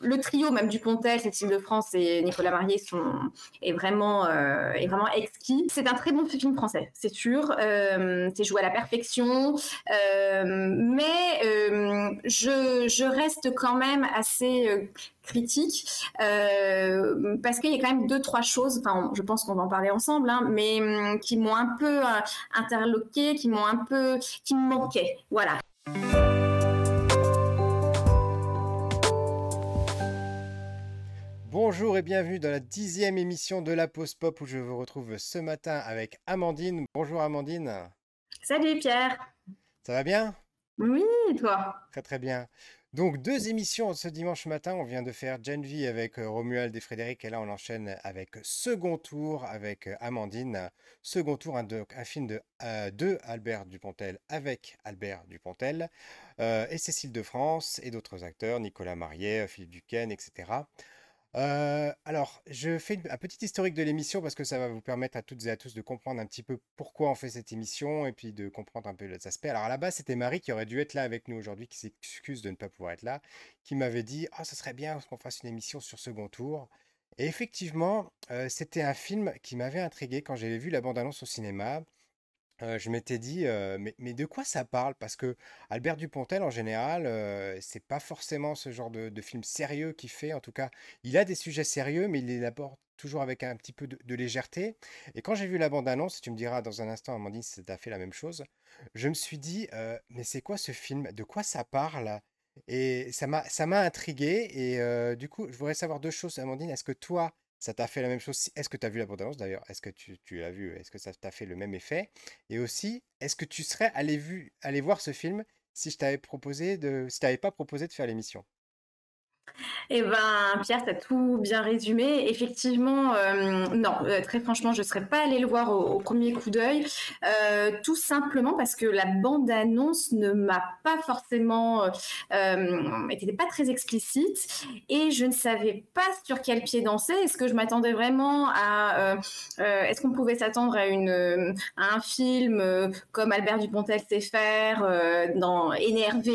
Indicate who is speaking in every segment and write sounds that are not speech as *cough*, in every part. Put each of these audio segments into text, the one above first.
Speaker 1: le trio même du Pontel, Cécile de France et Nicolas Marié sont est vraiment euh, est vraiment exquis. C'est un très bon film français, c'est sûr. Euh, c'est joué à la perfection, euh, mais je, je reste quand même assez critique parce qu'il y a quand même deux trois choses. Enfin, je pense qu'on va en parler ensemble, hein, mais qui m'ont un peu interloqué, qui m'ont un peu qui me manquaient. Voilà.
Speaker 2: Bonjour et bienvenue dans la dixième émission de la Pause Pop où je vous retrouve ce matin avec Amandine. Bonjour Amandine.
Speaker 1: Salut Pierre.
Speaker 2: Ça va bien?
Speaker 1: Oui, toi?
Speaker 2: Très très bien. Donc deux émissions ce dimanche matin, on vient de faire Gen V avec euh, Romuald et Frédéric et là on enchaîne avec Second Tour avec euh, Amandine. Second Tour, un, film de, euh, Albert Dupontel avec Albert Dupontel et Cécile de France et d'autres acteurs, Nicolas Mariet, Philippe Duquesne, etc. Alors, je fais un petit historique de l'émission parce que ça va vous permettre à toutes et à tous de comprendre un petit peu pourquoi on fait cette émission et puis de comprendre un peu les aspects. Alors, à la base, c'était Marie qui aurait dû être là avec nous aujourd'hui, qui s'excuse de ne pas pouvoir être là, qui m'avait dit Ah, ce serait bien qu'on fasse une émission sur second tour. Et effectivement, c'était un film qui m'avait intrigué quand j'avais vu la bande-annonce au cinéma je m'étais dit, mais, de quoi ça parle? Parce que Albert Dupontel, en général, c'est pas forcément ce genre de, film sérieux qu'il fait. En tout cas, il a des sujets sérieux, mais il les aborde toujours avec un petit peu de, légèreté. Et quand j'ai vu la bande-annonce, tu me diras dans un instant, Amandine, si as fait la même chose, je me suis dit, mais c'est quoi ce film? De quoi ça parle? Et ça m'a, ça m'a intrigué. Et du coup, je voudrais savoir deux choses, Amandine. Est-ce que toi, ça t'a fait la même chose. Est-ce que tu as vu la bande-annonce d'ailleurs? Est-ce que tu, l'as vu Est-ce que ça t'a fait le même effet? Et aussi, est-ce que tu serais allé, allé voir ce film si je t'avais proposé de, si t'avais pas proposé de faire l'émission?
Speaker 1: Eh ben, Pierre, tu as tout bien résumé. Effectivement, euh, non, euh, très franchement, je ne serais pas allée le voir au, premier coup d'œil, euh, tout simplement parce que la bande-annonce ne m'a pas forcément, n'était pas très explicite et je ne savais pas sur quel pied danser. Est-ce que je m'attendais vraiment à, est-ce qu'on pouvait s'attendre à une, à un film comme Albert Dupontel sait faire, dans énervé,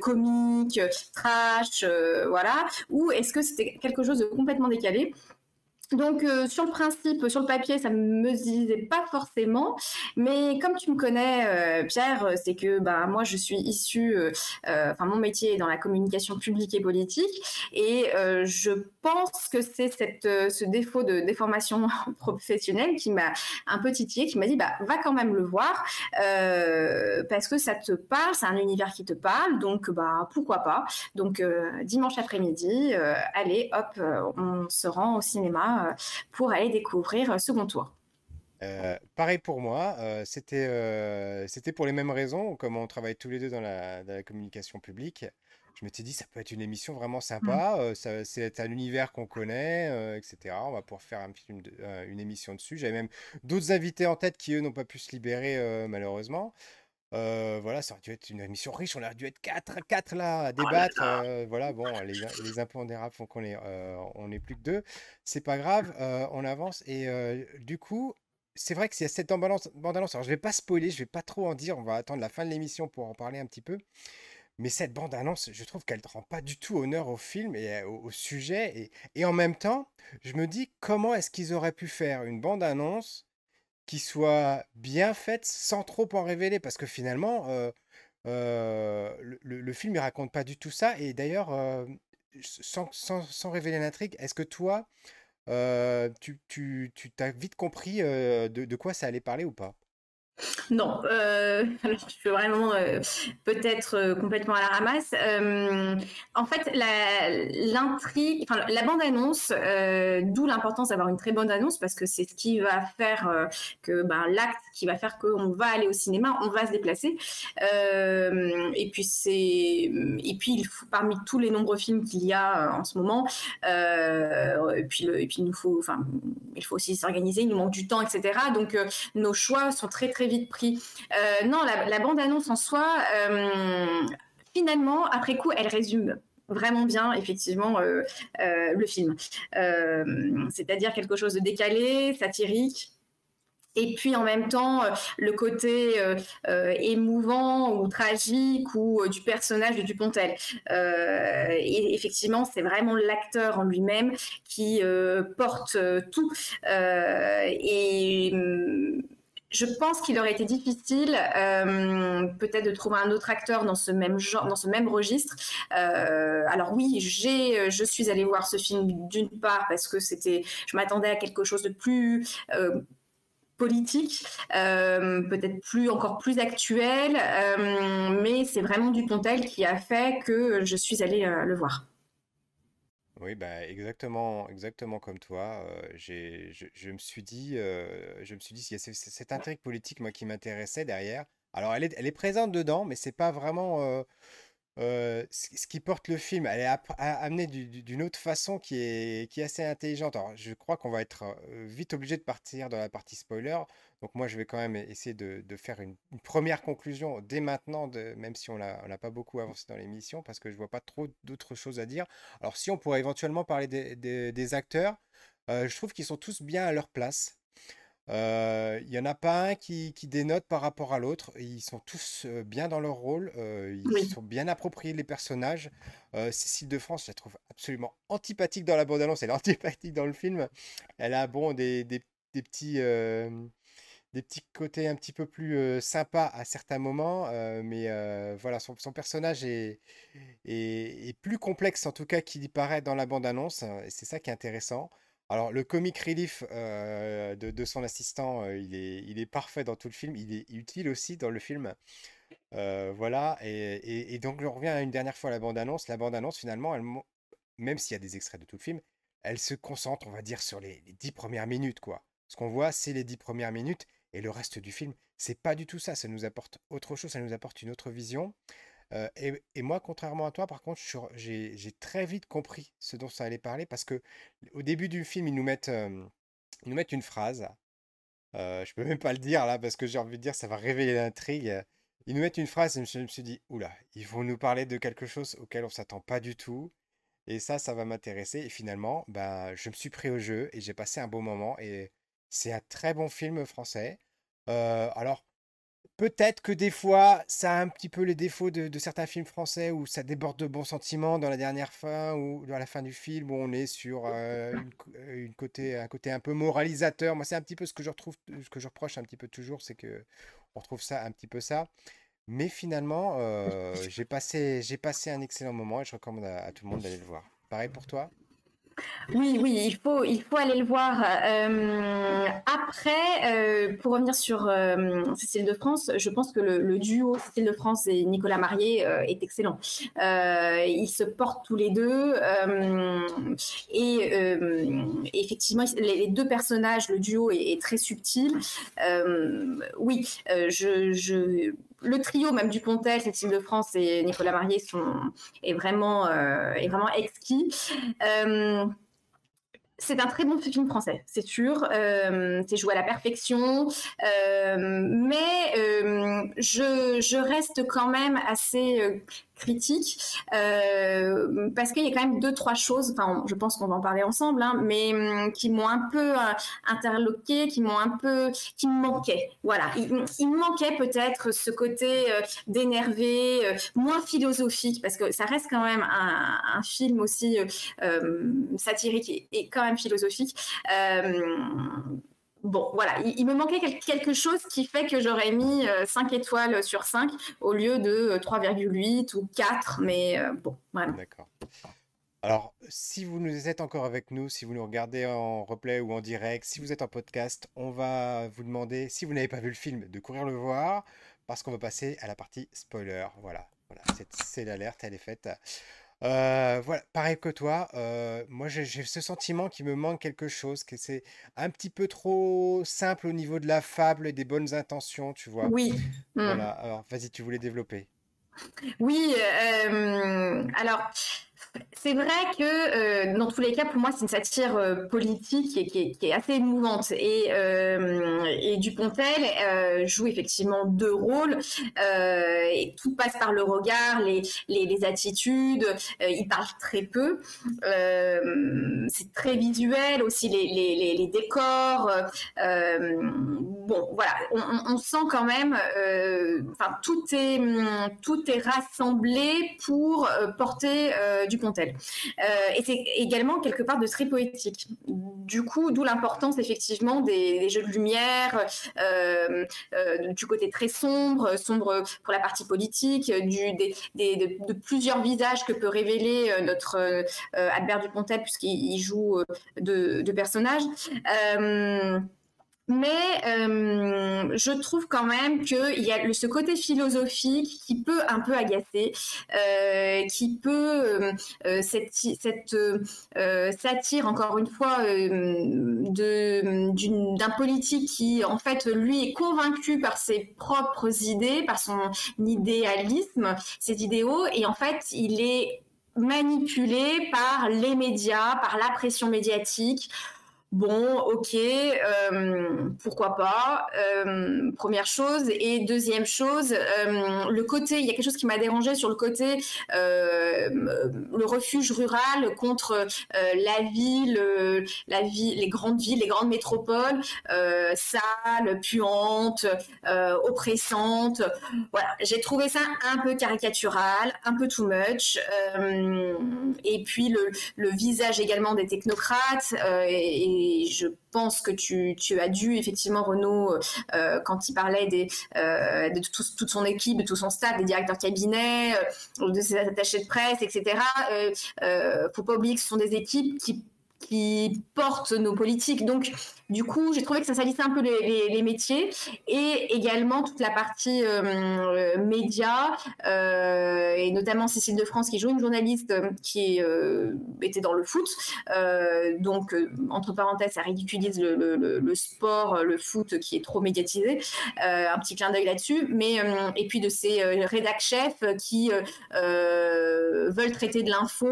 Speaker 1: comique, trash, voilà ou est-ce que c'était quelque chose de complètement décalé? Donc euh, sur le principe, sur le papier, ça me disait pas forcément, mais comme tu me connais, euh, Pierre, euh, c'est que bah moi je suis issue, enfin mon métier est dans la communication publique et politique, et je pense que c'est cette ce défaut de déformation *laughs* professionnelle qui m'a un peu titillé, qui m'a dit bah va quand même le voir parce que ça te parle, c'est un univers qui te parle, donc bah pourquoi pas? Donc dimanche après-midi, allez hop, on se rend au cinéma euh, pour aller découvrir euh, Second Tour.
Speaker 2: Euh, pareil pour moi, c'était c'était pour les mêmes raisons, comme on travaille tous les deux dans la, communication publique. Je m'étais dit, ça peut être une émission vraiment sympa, mm. c'est un univers qu'on connaît, etc. On va pouvoir faire un une émission dessus. J'avais même d'autres invités en tête qui, eux, n'ont pas pu se libérer, malheureusement. Euh, voilà, ça aurait dû être une émission riche. On aurait dû être 4 4 là à oh débattre. Euh, voilà, bon, les, les impondérables font qu'on est, euh, on est plus que deux. C'est pas grave, on avance. Et du coup, c'est vrai y a cette bande-annonce. Alors, je vais pas spoiler, je vais pas trop en dire. On va attendre la fin de l'émission pour en parler un petit peu. Mais cette bande-annonce, je trouve qu'elle ne rend pas du tout honneur au film et au, sujet. Et, et, en même temps, je me dis comment est-ce qu'ils auraient pu faire une bande-annonce qui soit bien faite sans trop en révéler, parce que finalement, euh, euh, le, film ne raconte pas du tout ça. Et d'ailleurs, euh, sans, sans, révéler l'intrigue, est-ce que toi, tu, tu, as vite compris de quoi ça allait parler ou pas?
Speaker 1: Non, euh, *laughs* alors je suis vraiment euh, peut-être euh, complètement à la ramasse. en fait, l'intrigue, la bande annonce, d'où l'importance d'avoir une très bonne annonce parce que c'est ce qui va faire que ben, l'acte qui va faire qu'on va aller au cinéma, on va se déplacer. et puis et puis il faut, parmi tous les nombreux films qu'il y a en ce moment, puis et puis il nous faut, il faut aussi s'organiser, il nous manque du temps, etc. Donc nos choix sont très très vite pris. Euh, non, la, bande-annonce en soi, euh, finalement, après coup, elle résume vraiment bien effectivement euh, le film. C'est-à-dire quelque chose de décalé, satirique, et puis en même temps le côté émouvant ou tragique ou du personnage de Dupontel. et effectivement, c'est vraiment l'acteur en lui-même qui porte tout. et hum, je pense qu'il aurait été difficile euh, peut-être de trouver un autre acteur dans ce même genre, dans ce même registre. Euh, alors oui, j'ai, je suis allée voir ce film d'une part parce que c'était, je m'attendais à quelque chose de plus euh, politique, peut-être plus encore plus actuel, mais c'est vraiment Dupontel qui a fait que je suis allée le voir.
Speaker 2: Oui, bah, exactement, exactement comme toi. j'ai, je, me suis dit, euh, je me suis dit, il y a ce- cette intrigue politique, moi, qui m'intéressait derrière. Alors, elle est, elle est présente dedans, mais c'est pas vraiment ce qui porte le film. Elle est amenée du- du- d'une autre façon qui est, qui est assez intelligente. Alors, je crois qu'on va être vite obligé de partir dans la partie spoiler. Donc, moi, je vais quand même essayer de, de faire une, une première conclusion dès maintenant, de, même si on n'a pas beaucoup avancé dans l'émission, parce que je vois pas trop d'autres choses à dire. Alors, si on pourrait éventuellement parler des, des- des acteurs, euh, je trouve qu'ils sont tous bien à leur place. Euh, Il y en a pas un qui, qui dénote par rapport à l'autre. Ils sont tous euh, bien dans leur rôle. euh, ils
Speaker 1: Oui.
Speaker 2: sont bien appropriés les personnages. Euh, Cécile de France, je la trouve absolument antipathique dans la bande-annonce. Elle est *laughs* antipathique dans le film. Elle a bon des, des- des petits des petits côtés un petit peu plus euh, sympas à certains moments, mais voilà, son, son personnage est, est, plus complexe en tout cas qu'il y paraît dans la bande-annonce, euh, et c'est ça qui est intéressant. Alors, le comic relief de, son assistant, il est, il est parfait dans tout le film, il est utile aussi dans le film. Voilà, et, et- donc je reviens une dernière fois à la bande-annonce. La bande-annonce, finalement, même s'il y a des extraits de tout le film, elle se concentre, on va dire, sur les, les dix premières minutes, quoi. Ce qu'on voit, c'est les dix premières minutes, et le reste du film, c'est pas du tout ça. Ça nous apporte autre chose, ça nous apporte une autre vision. Et, moi, contrairement à toi, par contre, j'ai très vite compris ce dont ça allait parler, parce que au début du film, ils nous mettent, ils nous mettent une phrase. Euh, je peux même pas le dire là, parce que j'ai envie de dire, ça va révéler l'intrigue. Ils nous mettent une phrase, et je me suis dit, oula, ils vont nous parler de quelque chose auquel on s'attend pas du tout. Et ça, ça va m'intéresser. Et finalement, ben, je me suis pris au jeu et j'ai passé un bon moment. Et c'est un très bon film français. Euh, alors, peut-être que des fois, ça a un petit peu les défauts de, de certains films français où ça déborde de bons sentiments dans la dernière fin ou à la fin du film où on est sur euh, une, côté, un côté un peu moralisateur. Moi, c'est un petit peu ce que je retrouve, ce que je reproche un petit peu toujours, c'est que on retrouve ça un petit peu ça. Mais finalement, *laughs* euh, j'ai passé, j'ai passé un excellent moment et je recommande à, à tout le monde d'aller le voir. Pareil pour toi?
Speaker 1: Oui, oui, il faut, il faut aller le voir. Euh, après, euh, pour revenir sur euh, Cécile de France, je pense que le, duo Cécile de France et Nicolas Marié est excellent. Ils se portent tous les deux et effectivement, les, deux personnages, le duo est, très subtil. Oui, je, le trio même du Pontel, Cécile de France et Nicolas Marié sont est vraiment est vraiment exquis. C'est un très bon film français, c'est sûr. Euh, c'est joué à la perfection, euh, mais euh, je, reste quand même assez critique parce qu'il y a quand même deux trois choses. Enfin, je pense qu'on va en parler ensemble, hein, mais hum, qui m'ont un peu interloqué, qui m'ont un peu, qui me manquaient. Voilà, il, me manquait peut-être ce côté d'énervé, moins philosophique, parce que ça reste quand même un, film aussi euh, satirique et, et, quand philosophique. Euh, bon, voilà, il, me manquait quelque chose qui fait que j'aurais mis euh, 5 étoiles sur 5 au lieu de 3,8 ou 4, mais euh, bon, voilà.
Speaker 2: D'accord. Alors, si vous nous êtes encore avec nous, si vous nous regardez en replay ou en direct, si vous êtes en podcast, on va vous demander, si vous n'avez pas vu le film, de courir le voir, parce qu'on va passer à la partie spoiler. Voilà, voilà c'est l'alerte, elle est faite. Euh, voilà, pareil que toi, euh, moi j'ai ce sentiment qu'il me manque quelque chose, que c'est un petit peu trop simple au niveau de la fable et des bonnes intentions, tu vois.
Speaker 1: Oui.
Speaker 2: Voilà, alors vas-y, tu voulais développer.
Speaker 1: Oui, euh, alors c'est vrai que euh, dans tous les cas, pour moi, c'est une satire euh, politique qui est, assez émouvante. Et, euh, et Dupontel joue effectivement deux rôles. et tout passe par le regard, les, attitudes. il parle très peu. c'est très visuel aussi, les, les décors. bon, voilà, on, on, sent quand même. Enfin, tout est tout est rassemblé pour porter Dupontel. Euh, et c'est également quelque part de très poétique. Du coup, d'où l'importance effectivement des, jeux de lumière, euh, euh, du côté très sombre, sombre pour la partie politique, de, plusieurs visages que peut révéler notre Albert Dupontel puisqu'il joue de, de personnages. Mais euh, je trouve quand même qu'il y a ce côté philosophique qui peut un peu agacer, euh, qui peut euh, cette, cette satire encore une fois d'un politique qui en fait lui est convaincu par ses propres idées, par son idéalisme, ses idéaux, et en fait il est manipulé par les médias, par la pression médiatique, Bon, ok, euh, pourquoi pas. Euh, première chose. Et deuxième chose, euh, le côté, il y a quelque chose qui m'a dérangé sur le côté, le refuge rural contre la ville, la les grandes villes, les grandes métropoles, sales, puantes, oppressantes. Voilà, j'ai trouvé ça un peu caricatural, un peu too much. et puis le, le, visage également des technocrates et je pense que tu, as dû effectivement Renaud euh, quand il parlait euh, de toute son équipe, de tout son staff, des directeurs cabinet, euh, de ses attachés de presse, etc. Euh, faut pas oublier que ce sont des équipes qui qui portent nos politiques. Donc, du coup, j'ai trouvé que ça salissait un peu les, métiers et également toute la partie euh, média euh, et notamment Cécile de France qui joue une journaliste euh, qui était dans le foot. donc, entre parenthèses, ça ridiculise le, sport, le foot qui est trop médiatisé. un petit clin d'œil là-dessus. Mais et puis de ces rédac chefs qui veulent traiter de l'info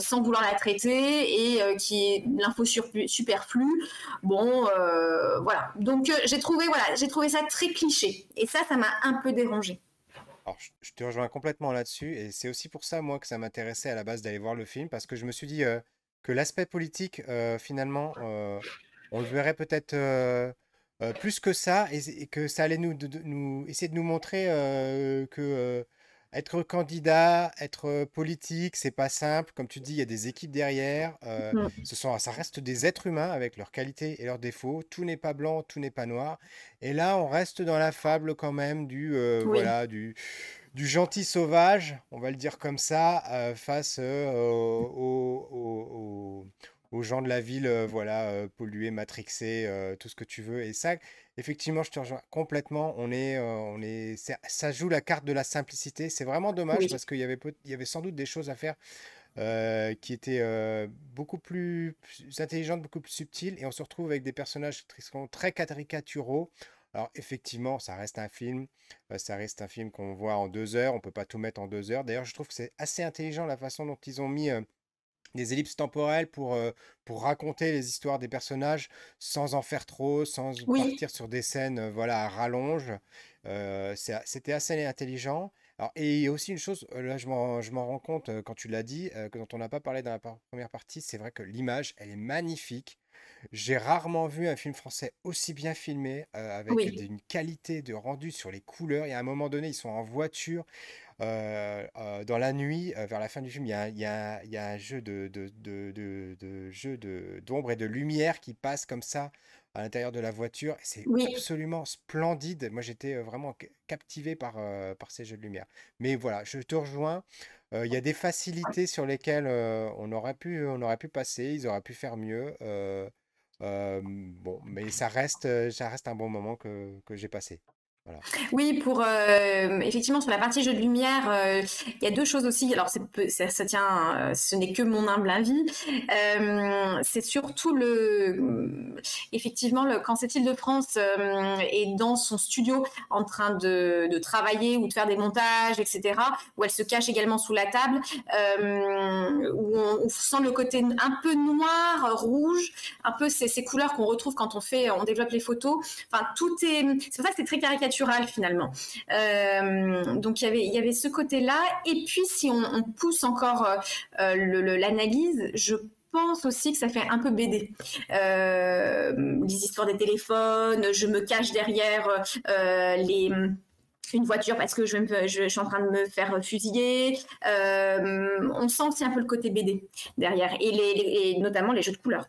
Speaker 1: sans vouloir la traiter et qui l'info superflue. Bon euh, voilà. Donc euh, j'ai trouvé, voilà, j'ai trouvé ça très cliché. Et ça, ça m'a un peu dérangé.
Speaker 2: Alors, je te rejoins complètement là-dessus, et c'est aussi pour ça, moi, que ça m'intéressait à la base d'aller voir le film, parce que je me suis dit euh, que l'aspect politique, finalement, on le verrait peut-être plus que ça, et, que ça allait nous, nous essayer de nous montrer que être candidat, être politique, c'est pas simple. Comme tu dis, il y a des équipes derrière. Mmh. ce sont, ça reste des êtres humains avec leurs qualités et leurs défauts. Tout n'est pas blanc, tout n'est pas noir. Et là, on reste dans la fable quand même du, voilà, du, du gentil sauvage, on va le dire comme ça, face aux, aux, gens de la ville, voilà, pollués, matrixés, tout ce que tu veux. Et ça, Effectivement, je te rejoins complètement. On est, euh, on est, ça joue la carte de la simplicité. C'est vraiment dommage parce qu'il y avait, il y avait sans doute des choses à faire euh, qui étaient euh, beaucoup plus, intelligentes, beaucoup plus subtiles. Et on se retrouve avec des personnages qui sont très caricaturaux. Alors effectivement, ça reste un film, ça reste un film qu'on voit en deux heures, on peut pas tout mettre en deux heures. D'ailleurs, je trouve que c'est assez intelligent la façon dont ils ont mis des ellipses temporelles pour, euh, pour raconter les histoires des personnages sans en faire trop, sans partir sur des scènes euh, voilà, à rallonge. Euh, c'était assez intelligent. Alors, et il y a aussi une chose, là je m'en rends compte quand tu l'as dit, que dont on n'a pas parlé dans la première partie, c'est vrai que l'image, elle est magnifique. J'ai rarement vu un film français aussi bien filmé, avec une qualité de rendu sur les couleurs. Et à un moment donné, ils sont en voiture. Euh, euh, dans la nuit, euh, vers la fin du film, il y a, y a- y a un jeu de, de, de, de- de jeu de- d'ombre et de lumière qui passe comme ça à l'intérieur de la voiture. C'est absolument splendide. Moi, j'étais vraiment captivé par, par ces jeux de lumière. Mais voilà, je te rejoins. Il y a des facilités sur lesquelles on aurait pu, on aurait pu passer, ils auraient pu faire mieux. bon, mais ça reste, ça reste un bon moment que, que j'ai passé.
Speaker 1: Oui, pour euh, effectivement sur la partie jeu de lumière, euh, il y a deux choses aussi. Alors ça, tient, euh, ce n'est que mon humble avis. c'est surtout le, effectivement, quand cette île-de-France est dans son studio en train de, de, travailler ou de faire des montages, etc., où elle se cache également sous la table, où on, sent le côté un peu noir, rouge, un peu ces, ces couleurs qu'on retrouve quand on fait, on développe les photos. Enfin, tout est, c'est pour ça que c'est très caricatural finalement. Euh, donc il y avait ce côté-là. Et puis si on, pousse encore euh, l'analyse, je pense aussi que ça fait un peu BD. Euh, les histoires des téléphones, je me cache derrière une voiture parce que je, suis en train de me faire fusiller. on sent aussi un peu le côté BD derrière, et, notamment les jeux de couleurs.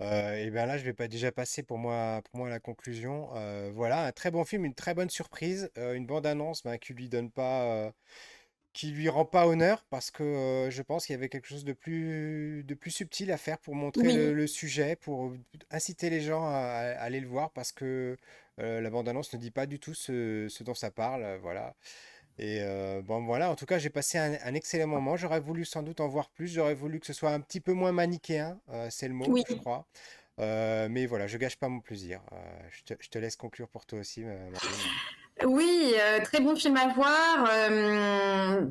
Speaker 2: Et bien là, je vais pas déjà passer pour moi, pour moi la conclusion. voilà, un très bon film, une très bonne surprise, une bande-annonce ben, qui lui donne pas, qui lui rend pas honneur parce que je pense qu'il y avait quelque chose de plus, de plus subtil à faire pour montrer le, sujet, pour inciter les gens à, aller le voir parce que la bande-annonce ne dit pas du tout ce, ce dont ça parle. Voilà. Et euh, bon, voilà, en tout cas, j'ai passé un, excellent moment. J'aurais voulu sans doute en voir plus. J'aurais voulu que ce soit un petit peu moins manichéen, euh, c'est le mot, je crois. Euh, mais voilà, je gâche pas mon plaisir. Je te, je, te, laisse conclure pour toi aussi, Marine.
Speaker 1: Oui, très bon film à voir.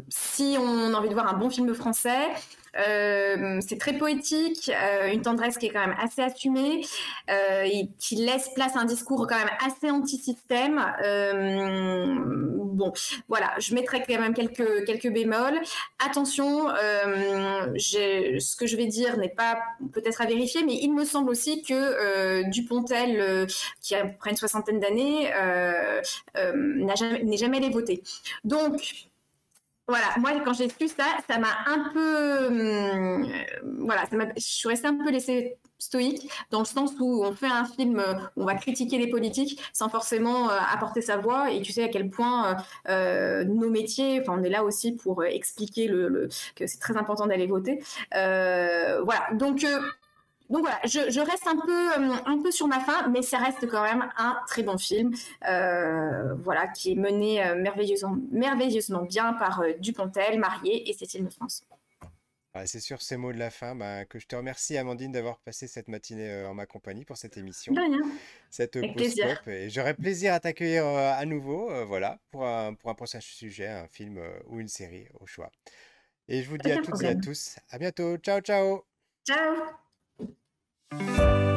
Speaker 1: si on a envie de voir un bon film français, euh, c'est très poétique, euh, une tendresse qui est quand même assez assumée, euh, et qui laisse place à un discours quand même assez anti-système. Bon, voilà, je mettrai quand même quelques, bémols. Attention, ce que je vais dire n'est pas peut-être à vérifier, mais il me semble aussi que Dupontel, qui a près une soixantaine d'années, n'est jamais, jamais allé voter. Donc, voilà, moi quand j'ai su ça, ça m'a un peu, hum, voilà, je suis restée un peu laissée stoïque dans le sens où on fait un film, où on va critiquer les politiques sans forcément euh, apporter sa voix et tu sais à quel point euh, euh, nos métiers, enfin on est là aussi pour expliquer le, que c'est très important d'aller voter. voilà, donc donc voilà, je, reste un peu, euh, un peu sur ma fin, mais ça reste quand même un très bon film, euh, voilà, qui est mené euh, merveilleusement, merveilleusement bien par Dupontel, Marié et Cécile de France.
Speaker 2: c'est sur ces mots de la fin bah, que je te remercie, Amandine, d'avoir passé cette matinée en ma compagnie pour cette émission.
Speaker 1: De rien.
Speaker 2: Cette Avec plaisir. Et j'aurai plaisir à t'accueillir à nouveau, voilà, pour un, pour un prochain sujet, un film ou une série au choix. Et je vous dis à toutes et à tous, à bientôt. Ciao, ciao.
Speaker 1: Ciao. Música